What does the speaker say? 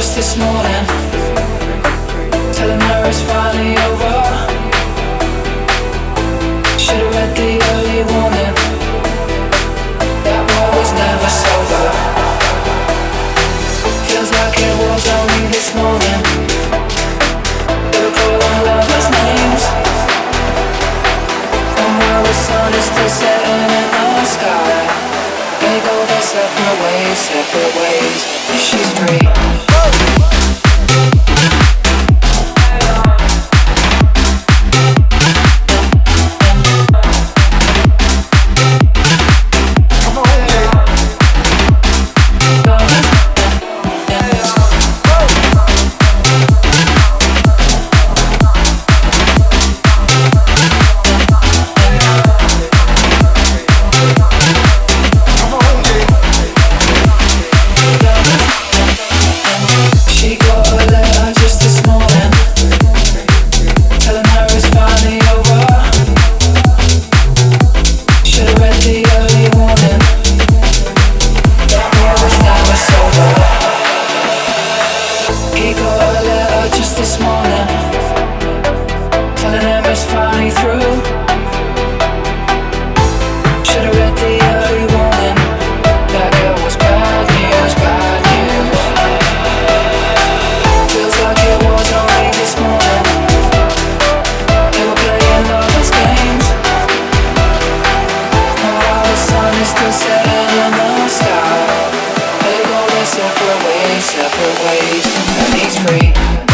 just this morning. Telling her it's finally over. Should've read the early warning. That war was never sober. Feels like it was only this morning. I call on lovers names. And while the sun is still setting in the sky. They go their separate ways, separate ways. She's free. separate ways and he's free.